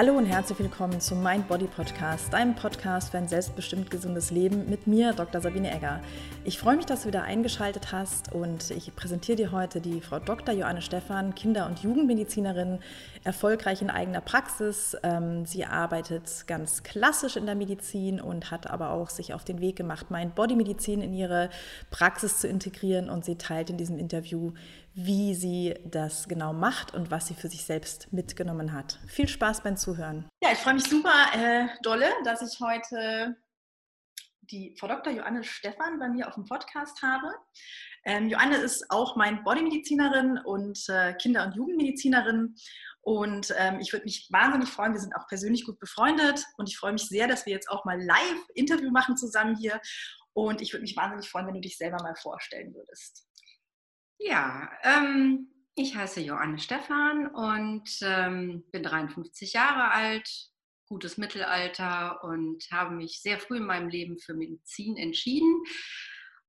Hallo und herzlich willkommen zum Mind Body Podcast, deinem Podcast für ein selbstbestimmt gesundes Leben mit mir, Dr. Sabine Egger. Ich freue mich, dass du wieder eingeschaltet hast und ich präsentiere dir heute die Frau Dr. Joanne Stephan, Kinder- und Jugendmedizinerin, erfolgreich in eigener Praxis. Ähm, sie arbeitet ganz klassisch in der Medizin und hat aber auch sich auf den Weg gemacht, Mind Body Medizin in ihre Praxis zu integrieren und sie teilt in diesem Interview, wie sie das genau macht und was sie für sich selbst mitgenommen hat. Viel Spaß beim Zuhören. Ja, ich freue mich super äh, dolle, dass ich heute die Frau Dr. Joanne Stephan bei mir auf dem Podcast habe. Ähm, Joanne ist auch mein Bodymedizinerin und äh, Kinder- und Jugendmedizinerin. Und ähm, ich würde mich wahnsinnig freuen, wir sind auch persönlich gut befreundet und ich freue mich sehr, dass wir jetzt auch mal live Interview machen zusammen hier. Und ich würde mich wahnsinnig freuen, wenn du dich selber mal vorstellen würdest. Ja, ähm, ich heiße Joanne Stephan und ähm, bin 53 Jahre alt, gutes Mittelalter und habe mich sehr früh in meinem Leben für Medizin entschieden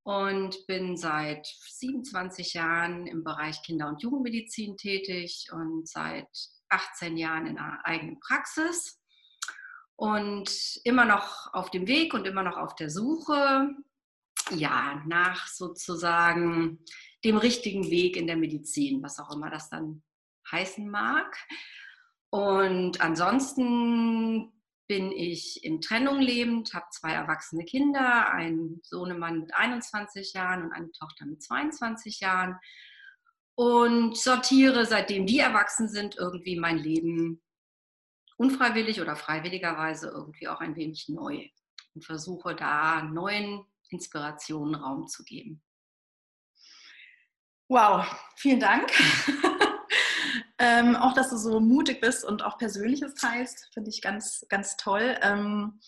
und bin seit 27 Jahren im Bereich Kinder- und Jugendmedizin tätig und seit 18 Jahren in einer eigenen Praxis und immer noch auf dem Weg und immer noch auf der Suche, ja, nach sozusagen dem richtigen Weg in der Medizin, was auch immer das dann heißen mag. Und ansonsten bin ich in Trennung lebend, habe zwei erwachsene Kinder, einen Sohnemann mit 21 Jahren und eine Tochter mit 22 Jahren und sortiere, seitdem die erwachsen sind, irgendwie mein Leben unfreiwillig oder freiwilligerweise irgendwie auch ein wenig neu und versuche da neuen Inspirationen Raum zu geben. Wow, vielen Dank. ähm, auch, dass du so mutig bist und auch Persönliches teilst, finde ich ganz, ganz toll. Ähm,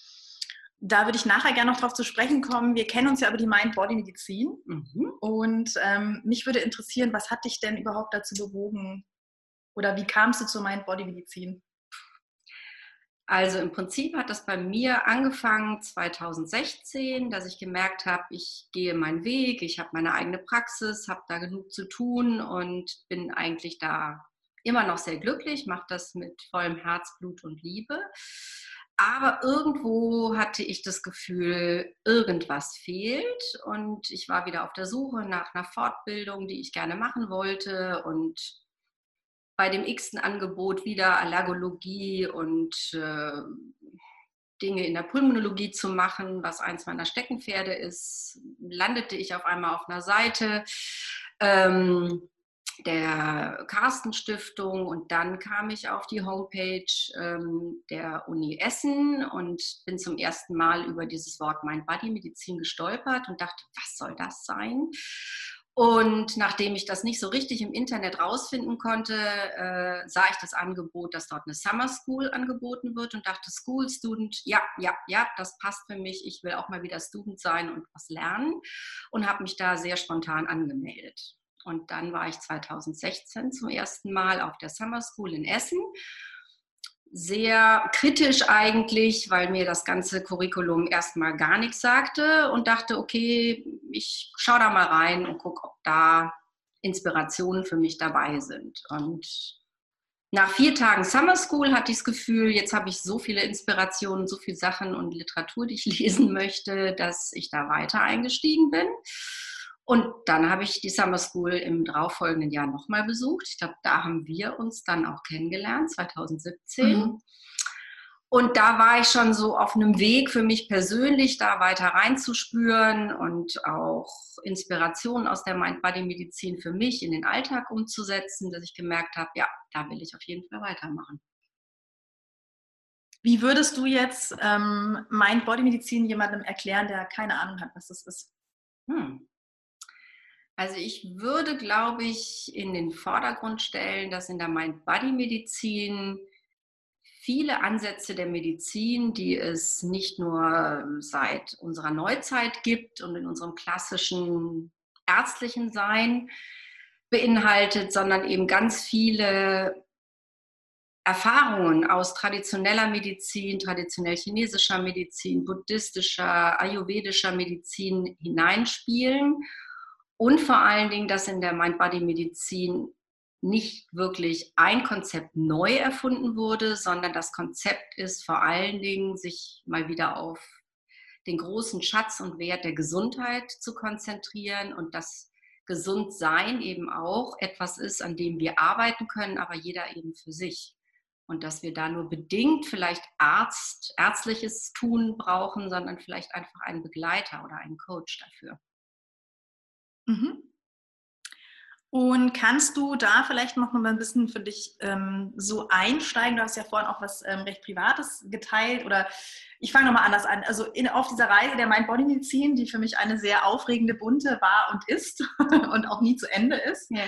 da würde ich nachher gerne noch drauf zu sprechen kommen. Wir kennen uns ja über die Mind-Body-Medizin. Mhm. Und ähm, mich würde interessieren, was hat dich denn überhaupt dazu bewogen? Oder wie kamst du zur Mind-Body-Medizin? Also im Prinzip hat das bei mir angefangen 2016, dass ich gemerkt habe, ich gehe meinen Weg, ich habe meine eigene Praxis, habe da genug zu tun und bin eigentlich da immer noch sehr glücklich, mache das mit vollem Herzblut und Liebe. Aber irgendwo hatte ich das Gefühl, irgendwas fehlt und ich war wieder auf der Suche nach einer Fortbildung, die ich gerne machen wollte und bei dem x-ten Angebot wieder Allergologie und äh, Dinge in der Pulmonologie zu machen, was eins meiner Steckenpferde ist, landete ich auf einmal auf einer Seite ähm, der Carsten Stiftung und dann kam ich auf die Homepage ähm, der Uni Essen und bin zum ersten Mal über dieses Wort Mind Body Medizin gestolpert und dachte, was soll das sein? Und nachdem ich das nicht so richtig im Internet rausfinden konnte, äh, sah ich das Angebot, dass dort eine Summer School angeboten wird und dachte, School Student, ja, ja, ja, das passt für mich. Ich will auch mal wieder Student sein und was lernen und habe mich da sehr spontan angemeldet. Und dann war ich 2016 zum ersten Mal auf der Summer School in Essen sehr kritisch eigentlich, weil mir das ganze Curriculum erstmal gar nichts sagte und dachte, okay, ich schaue da mal rein und gucke, ob da Inspirationen für mich dabei sind. Und nach vier Tagen Summer School hatte ich das Gefühl, jetzt habe ich so viele Inspirationen, so viele Sachen und Literatur, die ich lesen möchte, dass ich da weiter eingestiegen bin. Und dann habe ich die Summer School im darauffolgenden Jahr nochmal besucht. Ich glaube, da haben wir uns dann auch kennengelernt, 2017. Mhm. Und da war ich schon so auf einem Weg für mich persönlich, da weiter reinzuspüren und auch Inspirationen aus der Mind-Body-Medizin für mich in den Alltag umzusetzen, dass ich gemerkt habe, ja, da will ich auf jeden Fall weitermachen. Wie würdest du jetzt ähm, Mind-Body-Medizin jemandem erklären, der keine Ahnung hat, was das ist? Hm. Also ich würde, glaube ich, in den Vordergrund stellen, dass in der Mind-Body-Medizin viele Ansätze der Medizin, die es nicht nur seit unserer Neuzeit gibt und in unserem klassischen ärztlichen Sein beinhaltet, sondern eben ganz viele Erfahrungen aus traditioneller Medizin, traditionell chinesischer Medizin, buddhistischer, ayurvedischer Medizin hineinspielen und vor allen Dingen, dass in der Mind-Body-Medizin nicht wirklich ein Konzept neu erfunden wurde, sondern das Konzept ist vor allen Dingen, sich mal wieder auf den großen Schatz und Wert der Gesundheit zu konzentrieren und das Gesundsein eben auch etwas ist, an dem wir arbeiten können, aber jeder eben für sich. Und dass wir da nur bedingt vielleicht Arzt, ärztliches Tun brauchen, sondern vielleicht einfach einen Begleiter oder einen Coach dafür. Mhm. Und kannst du da vielleicht noch mal ein bisschen für dich ähm, so einsteigen? Du hast ja vorhin auch was ähm, recht Privates geteilt oder ich fange nochmal anders an. Also in, auf dieser Reise der Mind-Body-Medizin, die für mich eine sehr aufregende, bunte war und ist und auch nie zu Ende ist. Ja.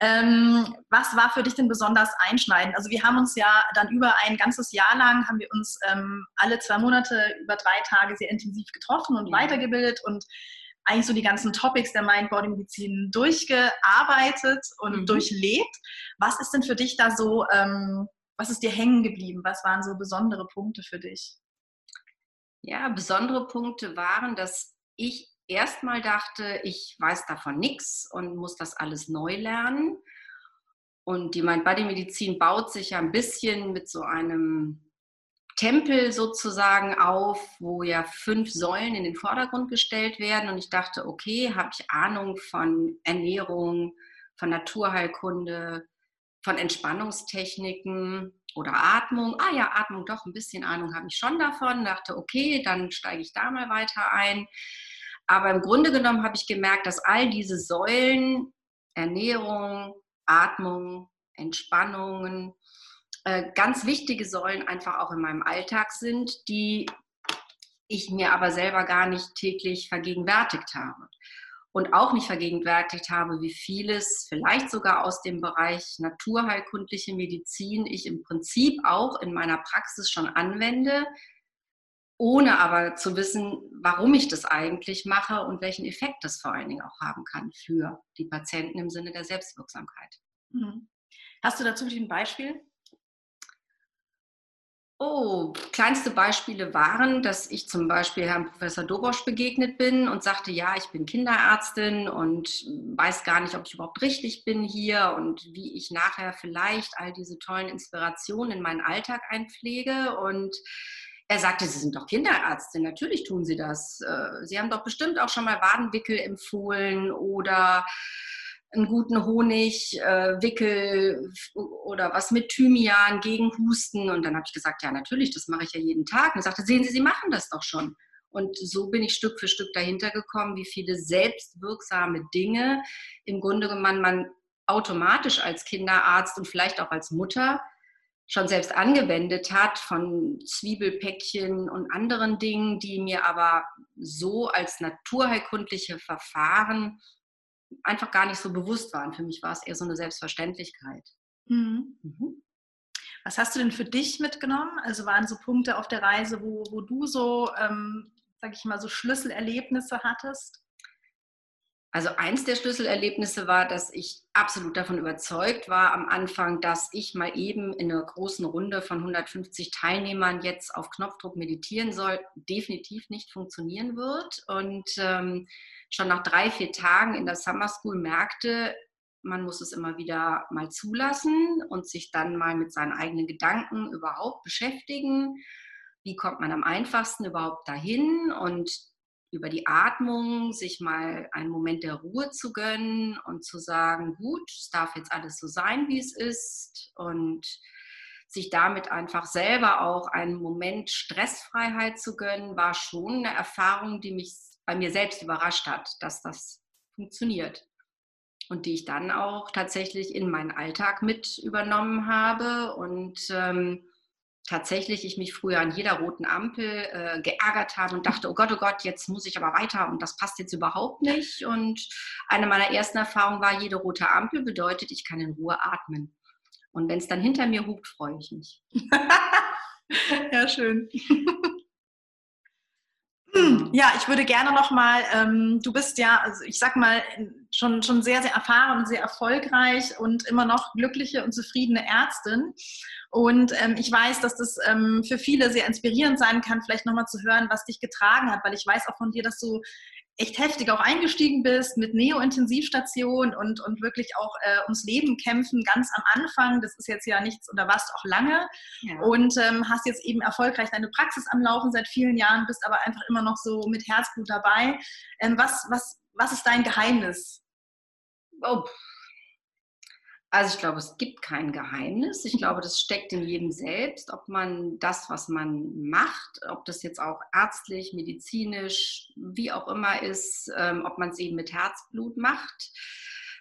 Ähm, was war für dich denn besonders einschneidend? Also wir haben uns ja dann über ein ganzes Jahr lang, haben wir uns ähm, alle zwei Monate über drei Tage sehr intensiv getroffen und ja. weitergebildet und eigentlich so die ganzen Topics der Mind-Body-Medizin durchgearbeitet und mhm. durchlebt. Was ist denn für dich da so, ähm, was ist dir hängen geblieben? Was waren so besondere Punkte für dich? Ja, besondere Punkte waren, dass ich erstmal dachte, ich weiß davon nichts und muss das alles neu lernen. Und die Mind-Body-Medizin baut sich ja ein bisschen mit so einem Tempel sozusagen auf, wo ja fünf Säulen in den Vordergrund gestellt werden. Und ich dachte, okay, habe ich Ahnung von Ernährung, von Naturheilkunde, von Entspannungstechniken oder Atmung. Ah ja, Atmung, doch, ein bisschen Ahnung habe ich schon davon. Dachte, okay, dann steige ich da mal weiter ein. Aber im Grunde genommen habe ich gemerkt, dass all diese Säulen, Ernährung, Atmung, Entspannungen, äh, ganz wichtige Säulen einfach auch in meinem Alltag sind, die ich mir aber selber gar nicht täglich vergegenwärtigt habe. Und auch nicht vergegenwärtigt habe, wie vieles, vielleicht sogar aus dem Bereich naturheilkundliche Medizin, ich im Prinzip auch in meiner Praxis schon anwende, ohne aber zu wissen, warum ich das eigentlich mache und welchen Effekt das vor allen Dingen auch haben kann für die Patienten im Sinne der Selbstwirksamkeit. Mhm. Hast du dazu ein Beispiel? Oh, kleinste Beispiele waren, dass ich zum Beispiel Herrn Professor Dobosch begegnet bin und sagte, ja, ich bin Kinderärztin und weiß gar nicht, ob ich überhaupt richtig bin hier und wie ich nachher vielleicht all diese tollen Inspirationen in meinen Alltag einpflege. Und er sagte, Sie sind doch Kinderärztin, natürlich tun Sie das. Äh, Sie haben doch bestimmt auch schon mal Wadenwickel empfohlen oder einen guten Honig, äh, Wickel oder was mit Thymian gegen Husten. Und dann habe ich gesagt, ja, natürlich, das mache ich ja jeden Tag. Und sagte, sehen Sie, Sie machen das doch schon. Und so bin ich Stück für Stück dahinter gekommen, wie viele selbstwirksame Dinge im Grunde genommen man automatisch als Kinderarzt und vielleicht auch als Mutter schon selbst angewendet hat, von Zwiebelpäckchen und anderen Dingen, die mir aber so als naturheilkundliche Verfahren einfach gar nicht so bewusst waren. Für mich war es eher so eine Selbstverständlichkeit. Mhm. Mhm. Was hast du denn für dich mitgenommen? Also waren so Punkte auf der Reise, wo, wo du so, ähm, sag ich mal, so Schlüsselerlebnisse hattest? Also eins der Schlüsselerlebnisse war, dass ich absolut davon überzeugt war am Anfang, dass ich mal eben in einer großen Runde von 150 Teilnehmern jetzt auf Knopfdruck meditieren soll, definitiv nicht funktionieren wird. Und ähm, schon nach drei, vier Tagen in der Summer School merkte, man muss es immer wieder mal zulassen und sich dann mal mit seinen eigenen Gedanken überhaupt beschäftigen. Wie kommt man am einfachsten überhaupt dahin und über die Atmung sich mal einen Moment der Ruhe zu gönnen und zu sagen, gut, es darf jetzt alles so sein, wie es ist und sich damit einfach selber auch einen Moment Stressfreiheit zu gönnen, war schon eine Erfahrung, die mich bei mir selbst überrascht hat, dass das funktioniert. Und die ich dann auch tatsächlich in meinen Alltag mit übernommen habe und ähm, tatsächlich ich mich früher an jeder roten Ampel äh, geärgert habe und dachte, oh Gott, oh Gott, jetzt muss ich aber weiter und das passt jetzt überhaupt nicht. Und eine meiner ersten Erfahrungen war, jede rote Ampel bedeutet, ich kann in Ruhe atmen. Und wenn es dann hinter mir hupt, freue ich mich. ja, schön. Hm, ja, ich würde gerne noch mal, ähm, du bist ja, also ich sag mal, schon, schon sehr, sehr erfahren und sehr erfolgreich und immer noch glückliche und zufriedene Ärztin. Und ähm, ich weiß, dass das ähm, für viele sehr inspirierend sein kann, vielleicht nochmal zu hören, was dich getragen hat, weil ich weiß auch von dir, dass du echt heftig auch eingestiegen bist mit Neo-Intensivstation und, und wirklich auch äh, ums Leben kämpfen ganz am Anfang. Das ist jetzt ja nichts und da warst auch lange ja. und ähm, hast jetzt eben erfolgreich deine Praxis am Laufen seit vielen Jahren, bist aber einfach immer noch so mit Herzblut dabei. Ähm, was, was, was ist dein Geheimnis? Oh, also ich glaube, es gibt kein Geheimnis. Ich glaube, das steckt in jedem selbst, ob man das, was man macht, ob das jetzt auch ärztlich, medizinisch, wie auch immer ist, ähm, ob man es eben mit Herzblut macht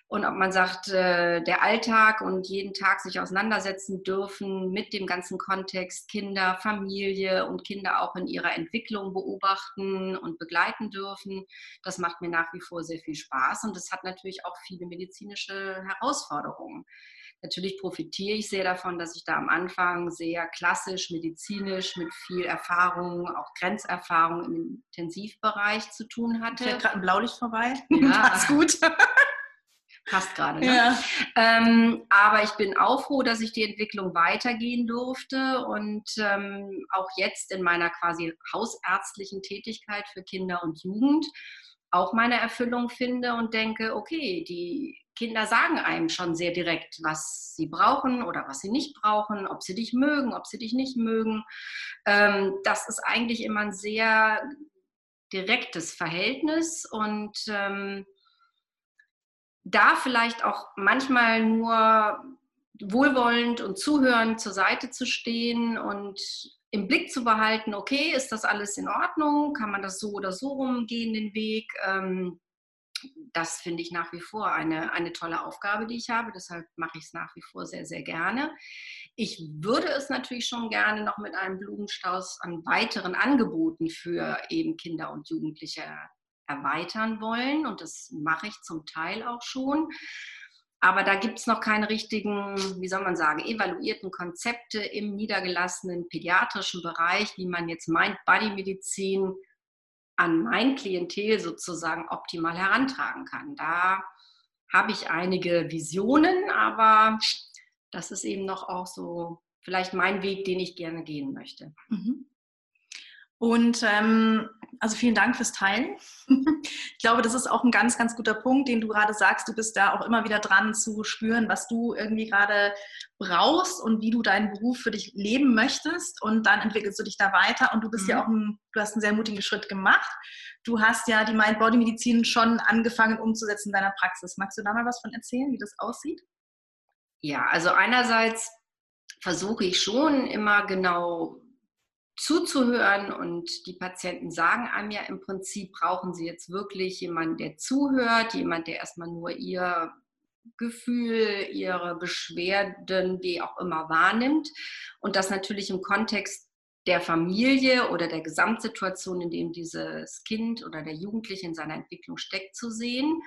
und ob man sagt, äh, der Alltag und jeden Tag sich auseinandersetzen dürfen mit dem ganzen Kontext Kinder, Familie und Kinder auch in ihrer Entwicklung beobachten und begleiten dürfen, das macht mir nach wie vor sehr viel Spaß und das hat natürlich auch viele medizinische Herausforderungen. Natürlich profitiere ich sehr davon, dass ich da am Anfang sehr klassisch, medizinisch mit viel Erfahrung, auch Grenzerfahrung im Intensivbereich zu tun hatte. Ich gerade ein Blaulicht vorbei. Ja, ist gut. Passt gerade. Ne? Ja. Ähm, aber ich bin auch froh, dass ich die Entwicklung weitergehen durfte und ähm, auch jetzt in meiner quasi hausärztlichen Tätigkeit für Kinder und Jugend auch meine Erfüllung finde und denke, okay, die Kinder sagen einem schon sehr direkt, was sie brauchen oder was sie nicht brauchen, ob sie dich mögen, ob sie dich nicht mögen. Ähm, das ist eigentlich immer ein sehr direktes Verhältnis und ähm, da vielleicht auch manchmal nur wohlwollend und zuhörend zur Seite zu stehen und im Blick zu behalten, okay, ist das alles in Ordnung? Kann man das so oder so rumgehen, den Weg? Ähm, das finde ich nach wie vor eine, eine tolle Aufgabe, die ich habe. Deshalb mache ich es nach wie vor sehr, sehr gerne. Ich würde es natürlich schon gerne noch mit einem Blumenstrauß an weiteren Angeboten für eben Kinder und Jugendliche erweitern wollen und das mache ich zum Teil auch schon. Aber da gibt es noch keine richtigen, wie soll man sagen, evaluierten Konzepte im niedergelassenen pädiatrischen Bereich, wie man jetzt Mind-Body-Medizin an mein Klientel sozusagen optimal herantragen kann. Da habe ich einige Visionen, aber das ist eben noch auch so vielleicht mein Weg, den ich gerne gehen möchte. Mhm. Und ähm, also vielen Dank fürs Teilen. ich glaube, das ist auch ein ganz, ganz guter Punkt, den du gerade sagst. Du bist da auch immer wieder dran zu spüren, was du irgendwie gerade brauchst und wie du deinen Beruf für dich leben möchtest. Und dann entwickelst du dich da weiter. Und du bist mhm. ja auch ein, du hast einen sehr mutigen Schritt gemacht. Du hast ja die Mind-Body-Medizin schon angefangen umzusetzen in deiner Praxis. Magst du da mal was von erzählen, wie das aussieht? Ja, also einerseits versuche ich schon immer genau zuzuhören und die Patienten sagen einem ja im Prinzip, brauchen sie jetzt wirklich jemanden, der zuhört, jemand, der erstmal nur ihr Gefühl, ihre Beschwerden, wie auch immer wahrnimmt und das natürlich im Kontext der Familie oder der Gesamtsituation, in dem dieses Kind oder der Jugendliche in seiner Entwicklung steckt, zu sehen.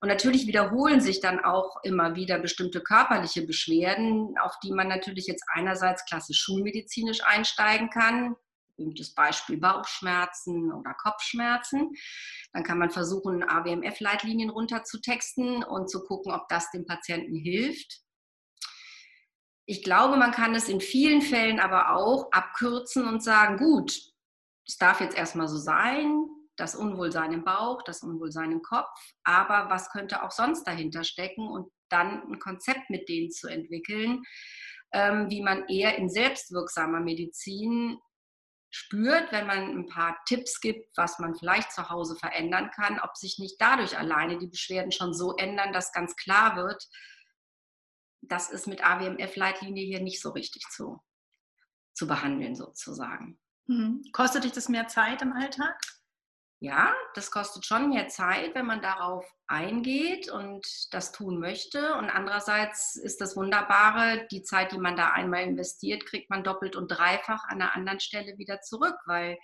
Und natürlich wiederholen sich dann auch immer wieder bestimmte körperliche Beschwerden, auf die man natürlich jetzt einerseits klassisch schulmedizinisch einsteigen kann. Berühmtes Beispiel Bauchschmerzen oder Kopfschmerzen. Dann kann man versuchen, AWMF-Leitlinien runterzutexten und zu gucken, ob das dem Patienten hilft. Ich glaube, man kann es in vielen Fällen aber auch abkürzen und sagen, gut, es darf jetzt erstmal so sein, das Unwohlsein im Bauch, das Unwohlsein im Kopf, aber was könnte auch sonst dahinter stecken und dann ein Konzept mit denen zu entwickeln, ähm, wie man eher in selbstwirksamer Medizin spürt, wenn man ein paar Tipps gibt, was man vielleicht zu Hause verändern kann, ob sich nicht dadurch alleine die Beschwerden schon so ändern, dass ganz klar wird, das ist mit AWMF-Leitlinie hier nicht so richtig zu, zu behandeln sozusagen. Mhm. Kostet dich das mehr Zeit im Alltag? Ja, das kostet schon mehr Zeit, wenn man darauf eingeht und das tun möchte. Und andererseits ist das Wunderbare, die Zeit, die man da einmal investiert, kriegt man doppelt und dreifach an einer anderen Stelle wieder zurück, weil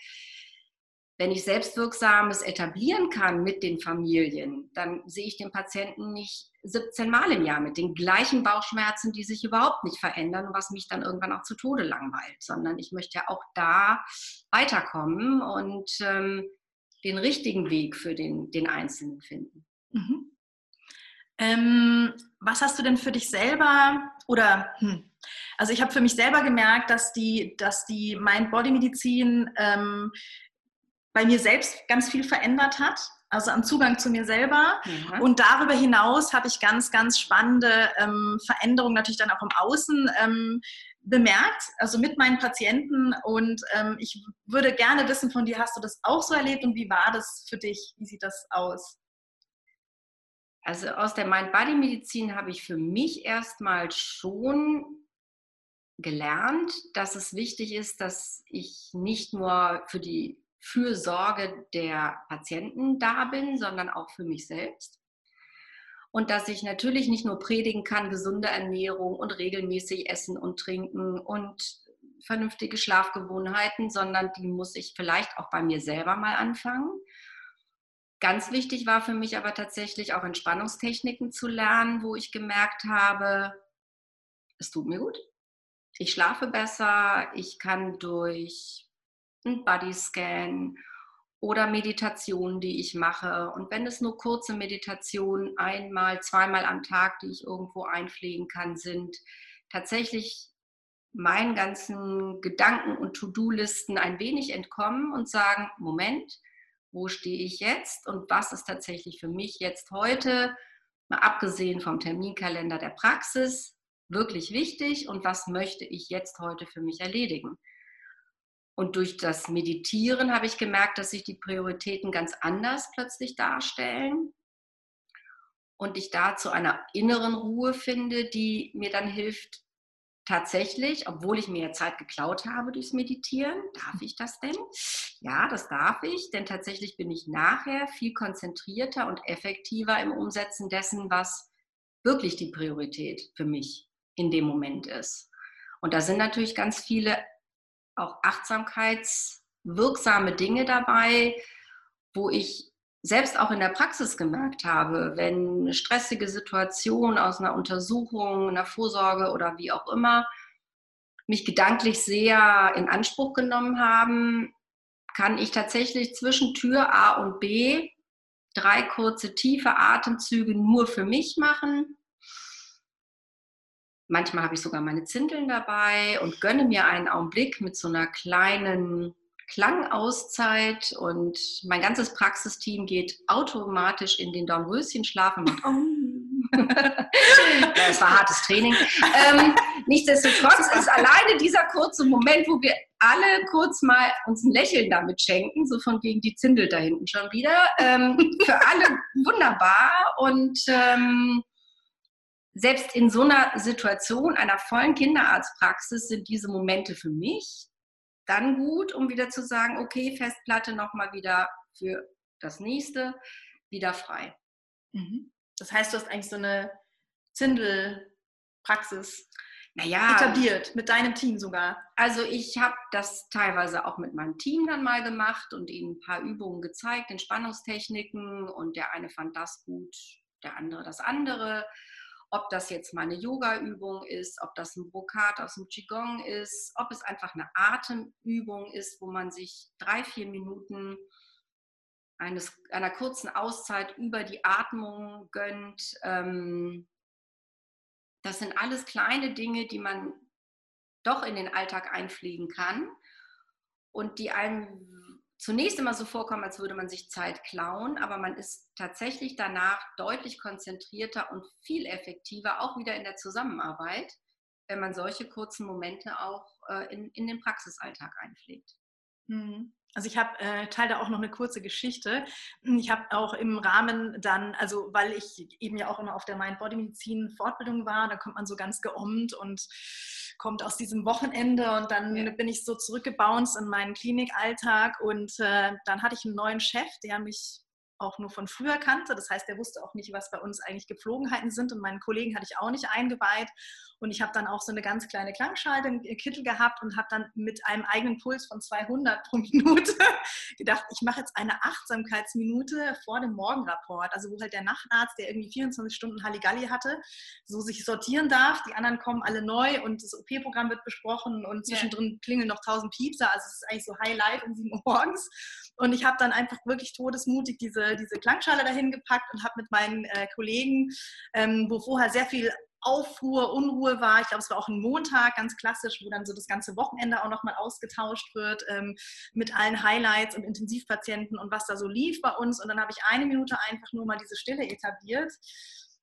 wenn ich Selbstwirksames etablieren kann mit den Familien, dann sehe ich den Patienten nicht 17 Mal im Jahr mit den gleichen Bauchschmerzen, die sich überhaupt nicht verändern, was mich dann irgendwann auch zu Tode langweilt, sondern ich möchte ja auch da weiterkommen und ähm, den richtigen Weg für den, den Einzelnen finden. Mhm. Ähm, was hast du denn für dich selber oder hm, also ich habe für mich selber gemerkt, dass die, dass die Mind-Body-Medizin ähm, bei mir selbst ganz viel verändert hat. also an Zugang zu mir selber. Ja. Und darüber hinaus habe ich ganz, ganz spannende ähm, Veränderungen natürlich dann auch im Außen ähm, bemerkt, also mit meinen Patienten. Und ähm, ich würde gerne wissen von dir, hast du das auch so erlebt und wie war das für dich? Wie sieht das aus? Also aus der Mind-Body-Medizin habe ich für mich erstmal schon gelernt, dass es wichtig ist, dass ich nicht nur für die Fürsorge der Patienten da bin, sondern auch für mich selbst. Und dass ich natürlich nicht nur predigen kann, gesunde Ernährung und regelmäßig essen und trinken und vernünftige Schlafgewohnheiten, sondern die muss ich vielleicht auch bei mir selber mal anfangen. Ganz wichtig war für mich aber tatsächlich auch Entspannungstechniken zu lernen, wo ich gemerkt habe, es tut mir gut. Ich schlafe besser, ich kann durch einen Bodyscan oder Meditationen, die ich mache. Und wenn es nur kurze Meditationen einmal, zweimal am Tag, die ich irgendwo einpflegen kann, sind, tatsächlich meinen ganzen Gedanken und To-Do-Listen ein wenig entkommen und sagen, Moment, wo stehe ich jetzt und was ist tatsächlich für mich jetzt heute, mal abgesehen vom Terminkalender der Praxis, wirklich wichtig und was möchte ich jetzt heute für mich erledigen. Und durch das Meditieren habe ich gemerkt, dass sich die Prioritäten ganz anders plötzlich darstellen und ich da zu einer inneren Ruhe finde, die mir dann hilft, tatsächlich, obwohl ich mir Zeit geklaut habe durchs Meditieren, darf ich das denn? Ja, das darf ich, denn tatsächlich bin ich nachher viel konzentrierter und effektiver im Umsetzen dessen, was wirklich die Priorität für mich in dem Moment ist. Und da sind natürlich ganz viele auch achtsamkeitswirksame Dinge dabei, wo ich selbst auch in der Praxis gemerkt habe, wenn eine stressige Situation aus einer Untersuchung, einer Vorsorge oder wie auch immer mich gedanklich sehr in Anspruch genommen haben, kann ich tatsächlich zwischen Tür A und B drei kurze tiefe Atemzüge nur für mich machen. Manchmal habe ich sogar meine Zindeln dabei und gönne mir einen Augenblick mit so einer kleinen Klangauszeit und mein ganzes Praxisteam geht automatisch in den Dornröschenschlaf und macht das war hartes Training. Ähm, nichtsdestotrotz ist alleine dieser kurze Moment, wo wir alle kurz mal uns ein Lächeln damit schenken, so von wegen die Zindel da hinten schon wieder, ähm, für alle wunderbar und ähm, selbst in so einer Situation einer vollen Kinderarztpraxis sind diese Momente für mich dann gut, um wieder zu sagen, okay, Festplatte nochmal wieder für das nächste, wieder frei. Mhm. Das heißt, du hast eigentlich so eine Zindelpraxis naja, etabliert, mit deinem Team sogar. Also ich habe das teilweise auch mit meinem Team dann mal gemacht und ihnen ein paar Übungen gezeigt, Entspannungstechniken und der eine fand das gut, der andere das andere ob das jetzt mal eine Yoga-Übung ist, ob das ein Brokat aus dem Qigong ist, ob es einfach eine Atemübung ist, wo man sich drei, vier Minuten eines, einer kurzen Auszeit über die Atmung gönnt. Ähm, das sind alles kleine Dinge, die man doch in den Alltag einfliegen kann und die einem zunächst immer so vorkommen, als würde man sich Zeit klauen, aber man ist tatsächlich danach deutlich konzentrierter und viel effektiver, auch wieder in der Zusammenarbeit, wenn man solche kurzen Momente auch äh, in, in den Praxisalltag einpflegt. Mhm. Also ich habe äh, teile da auch noch eine kurze Geschichte. Ich habe auch im Rahmen dann, also weil ich eben ja auch immer auf der Mind-Body-Medizin Fortbildung war, da kommt man so ganz geommt und kommt aus diesem Wochenende und dann ja. bin ich so zurückgebounced in meinen Klinikalltag und äh, dann hatte ich einen neuen Chef, der mich auch nur von früher kannte. Das heißt, er wusste auch nicht, was bei uns eigentlich Gepflogenheiten sind und meinen Kollegen hatte ich auch nicht eingeweiht. Und ich habe dann auch so eine ganz kleine Klangschale im Kittel gehabt und habe dann mit einem eigenen Puls von 200 pro Minute gedacht, ich mache jetzt eine Achtsamkeitsminute vor dem Morgenrapport. Also wo halt der Nachtarzt, der irgendwie 24 Stunden Halligalli hatte, so sich sortieren darf. Die anderen kommen alle neu und das OP-Programm wird besprochen und zwischendrin klingeln noch 1000 Piepser. Also es ist eigentlich so Highlight um 7 Uhr morgens. Und ich habe dann einfach wirklich todesmutig diese, diese Klangschale dahin gepackt und habe mit meinen äh, Kollegen, ähm, wo vorher sehr viel Aufruhr, Unruhe war. Ich glaube, es war auch ein Montag, ganz klassisch, wo dann so das ganze Wochenende auch nochmal ausgetauscht wird ähm, mit allen Highlights und Intensivpatienten und was da so lief bei uns. Und dann habe ich eine Minute einfach nur mal diese Stille etabliert.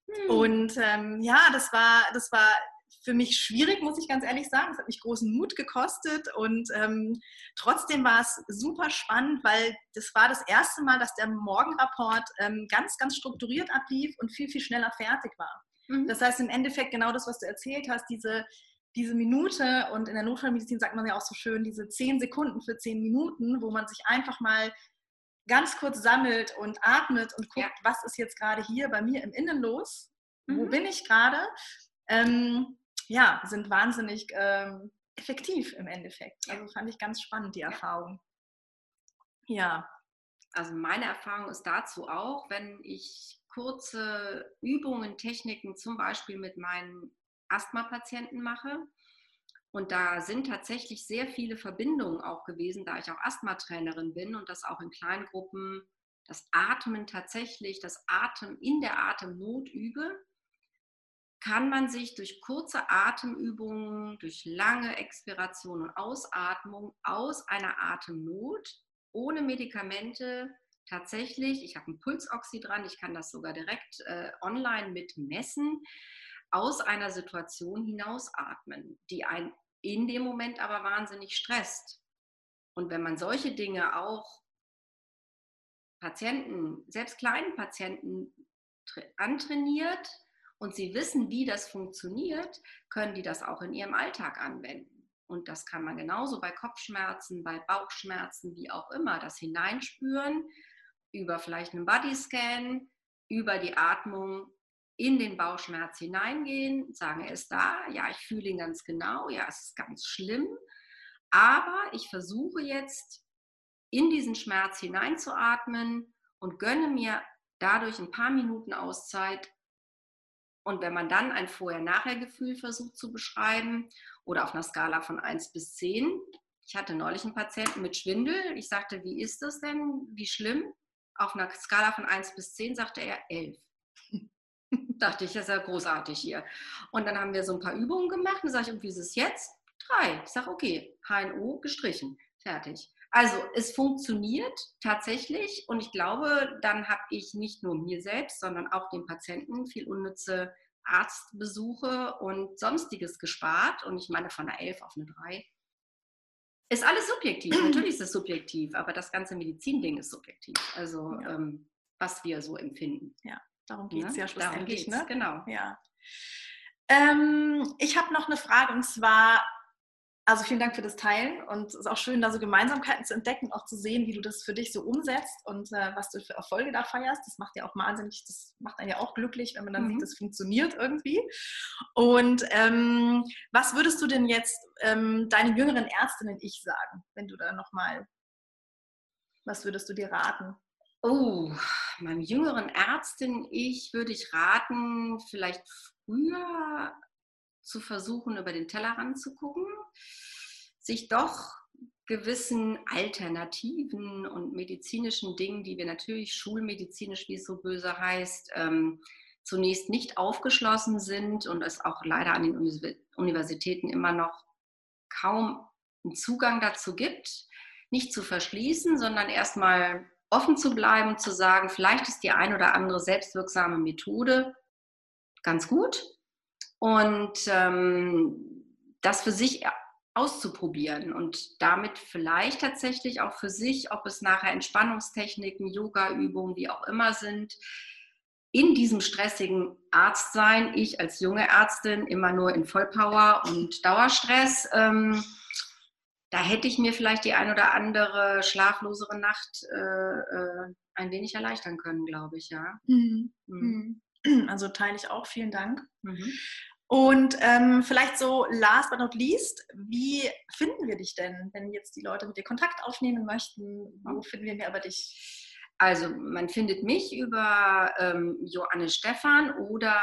Hm. Und ähm, ja, das war, das war für mich schwierig, muss ich ganz ehrlich sagen. Es hat mich großen Mut gekostet und ähm, trotzdem war es super spannend, weil das war das erste Mal, dass der Morgenrapport ähm, ganz, ganz strukturiert ablief und viel, viel schneller fertig war. Mhm. Das heißt im Endeffekt genau das, was du erzählt hast, diese, diese Minute und in der Notfallmedizin sagt man ja auch so schön, diese zehn Sekunden für zehn Minuten, wo man sich einfach mal ganz kurz sammelt und atmet und guckt, ja. was ist jetzt gerade hier bei mir im Innen los? Mhm. Wo bin ich gerade? Ähm, ja, sind wahnsinnig ähm, effektiv im Endeffekt. Also fand ich ganz spannend, die Erfahrung. Ja. Also meine Erfahrung ist dazu auch, wenn ich kurze Übungen, Techniken zum Beispiel mit meinen Asthma-Patienten mache. Und da sind tatsächlich sehr viele Verbindungen auch gewesen, da ich auch Asthmatrainerin bin und das auch in kleinen Gruppen das Atmen tatsächlich, das Atem in der Atemnot übe kann man sich durch kurze Atemübungen, durch lange Expiration und Ausatmung aus einer Atemnot ohne Medikamente tatsächlich, ich habe ein Pulsoxy dran, ich kann das sogar direkt äh, online mit messen, aus einer Situation hinausatmen, die einen in dem Moment aber wahnsinnig stresst. Und wenn man solche Dinge auch Patienten, selbst kleinen Patienten antrainiert, und sie wissen, wie das funktioniert, können die das auch in ihrem Alltag anwenden. Und das kann man genauso bei Kopfschmerzen, bei Bauchschmerzen, wie auch immer, das hineinspüren, über vielleicht einen Bodyscan, über die Atmung in den Bauchschmerz hineingehen, sagen, er ist da, ja, ich fühle ihn ganz genau, ja, es ist ganz schlimm, aber ich versuche jetzt in diesen Schmerz hineinzuatmen und gönne mir dadurch ein paar Minuten Auszeit, und wenn man dann ein Vorher-Nachher-Gefühl versucht zu beschreiben oder auf einer Skala von 1 bis 10, ich hatte neulich einen Patienten mit Schwindel, ich sagte, wie ist das denn, wie schlimm? Auf einer Skala von 1 bis 10 sagte er 11. Dachte ich, das ist ja großartig hier. Und dann haben wir so ein paar Übungen gemacht und sage ich, und wie ist es jetzt? Drei. Ich sage, okay, HNO gestrichen. Fertig. Also es funktioniert tatsächlich und ich glaube, dann habe ich nicht nur mir selbst, sondern auch den Patienten viel unnütze Arztbesuche und sonstiges gespart. Und ich meine, von einer 11 auf eine 3 ist alles subjektiv. Natürlich ist es subjektiv, aber das ganze Medizinding ist subjektiv. Also ja. ähm, was wir so empfinden. Ja, darum geht es ja, ja schlussendlich. Darum geht's, ne? Genau. Ja. Ähm, ich habe noch eine Frage und zwar also vielen Dank für das Teilen und es ist auch schön, da so Gemeinsamkeiten zu entdecken, auch zu sehen, wie du das für dich so umsetzt und äh, was du für Erfolge da feierst. Das macht ja auch wahnsinnig, das macht einen ja auch glücklich, wenn man dann mhm. sieht, das funktioniert irgendwie. Und ähm, was würdest du denn jetzt ähm, deinen jüngeren Ärztinnen ich sagen, wenn du da nochmal, was würdest du dir raten? Oh, meinem jüngeren Ärztin ich würde ich raten, vielleicht früher zu versuchen, über den Tellerrand zu gucken, sich doch gewissen Alternativen und medizinischen Dingen, die wir natürlich schulmedizinisch, wie es so böse heißt, ähm, zunächst nicht aufgeschlossen sind und es auch leider an den Universitäten immer noch kaum einen Zugang dazu gibt, nicht zu verschließen, sondern erstmal offen zu bleiben, zu sagen, vielleicht ist die ein oder andere selbstwirksame Methode ganz gut. Und ähm, das für sich auszuprobieren und damit vielleicht tatsächlich auch für sich, ob es nachher Entspannungstechniken, Yoga-Übungen, wie auch immer sind, in diesem stressigen Arztsein, ich als junge Ärztin immer nur in Vollpower und Dauerstress, ähm, da hätte ich mir vielleicht die ein oder andere schlaflosere Nacht äh, äh, ein wenig erleichtern können, glaube ich, ja. Mhm. Mhm. Also teile ich auch, vielen Dank. Mhm. Und ähm, vielleicht so last but not least, wie finden wir dich denn, wenn jetzt die Leute mit dir Kontakt aufnehmen möchten? Wo finden wir mehr über dich? Also man findet mich über ähm, Joanne Stephan oder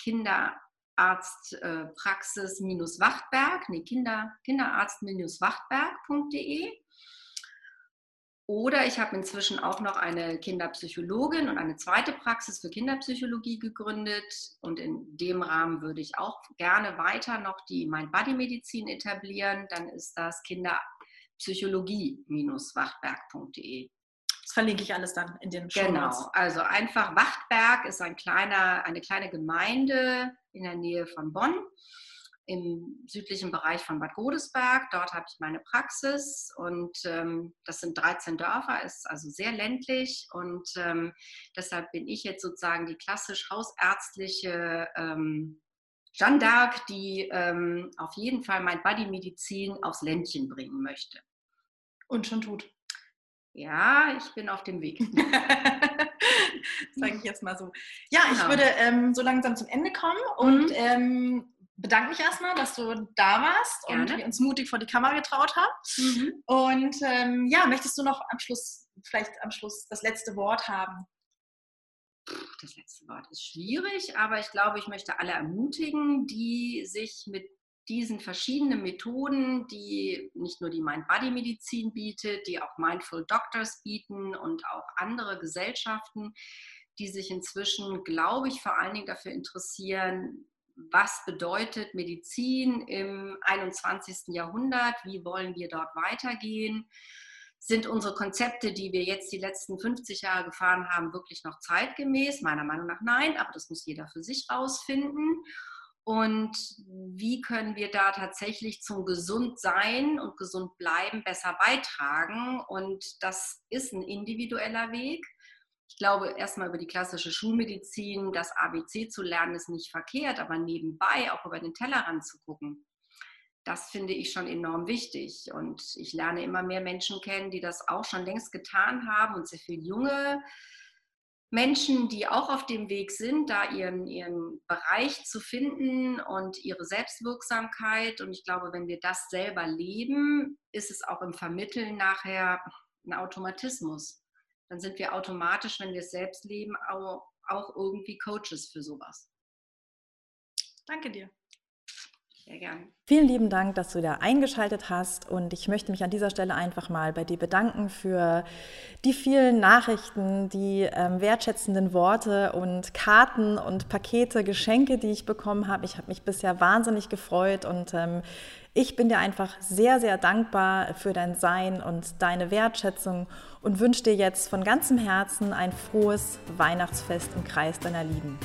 Kinderarztpraxis-Wachtberg, äh, nee, Kinder, Kinderarzt-Wachtberg.de. Oder ich habe inzwischen auch noch eine Kinderpsychologin und eine zweite Praxis für Kinderpsychologie gegründet. Und in dem Rahmen würde ich auch gerne weiter noch die Mind-Body-Medizin etablieren. Dann ist das Kinderpsychologie-wachtberg.de. Das verlinke ich alles dann in den Show Genau, also einfach Wachtberg ist ein kleiner, eine kleine Gemeinde in der Nähe von Bonn im südlichen Bereich von Bad Godesberg. Dort habe ich meine Praxis und ähm, das sind 13 Dörfer, ist also sehr ländlich und ähm, deshalb bin ich jetzt sozusagen die klassisch hausärztliche ähm, Jeanne d'Arc, die ähm, auf jeden Fall mein Body-Medizin aufs Ländchen bringen möchte. Und schon tut. Ja, ich bin auf dem Weg. Sage ich jetzt mal so. Ja, genau. ich würde ähm, so langsam zum Ende kommen und mhm. ähm, bedanke mich erstmal, dass du da warst Gerne. und uns mutig vor die Kamera getraut haben. Mhm. Und ähm, ja, möchtest du noch am Schluss, vielleicht am Schluss das letzte Wort haben? Das letzte Wort ist schwierig, aber ich glaube, ich möchte alle ermutigen, die sich mit diesen verschiedenen Methoden, die nicht nur die Mind-Body-Medizin bietet, die auch Mindful Doctors bieten und auch andere Gesellschaften, die sich inzwischen, glaube ich, vor allen Dingen dafür interessieren, was bedeutet Medizin im 21. Jahrhundert, wie wollen wir dort weitergehen, sind unsere Konzepte, die wir jetzt die letzten 50 Jahre gefahren haben, wirklich noch zeitgemäß? Meiner Meinung nach nein, aber das muss jeder für sich rausfinden. Und wie können wir da tatsächlich zum Gesundsein und gesund bleiben besser beitragen? Und das ist ein individueller Weg. Ich glaube, erstmal über die klassische Schulmedizin, das ABC zu lernen, ist nicht verkehrt, aber nebenbei auch über den Tellerrand zu gucken, das finde ich schon enorm wichtig. Und ich lerne immer mehr Menschen kennen, die das auch schon längst getan haben und sehr viele junge Menschen, die auch auf dem Weg sind, da ihren, ihren Bereich zu finden und ihre Selbstwirksamkeit. Und ich glaube, wenn wir das selber leben, ist es auch im Vermitteln nachher ein Automatismus dann sind wir automatisch, wenn wir es selbst leben, auch, auch irgendwie Coaches für sowas. Danke dir. Sehr gern. Vielen lieben Dank, dass du da eingeschaltet hast und ich möchte mich an dieser Stelle einfach mal bei dir bedanken für die vielen Nachrichten, die ähm, wertschätzenden Worte und Karten und Pakete, Geschenke, die ich bekommen habe. Ich habe mich bisher wahnsinnig gefreut und ähm, ich bin dir einfach sehr, sehr dankbar für dein Sein und deine Wertschätzung und wünsche dir jetzt von ganzem Herzen ein frohes Weihnachtsfest im Kreis deiner Lieben.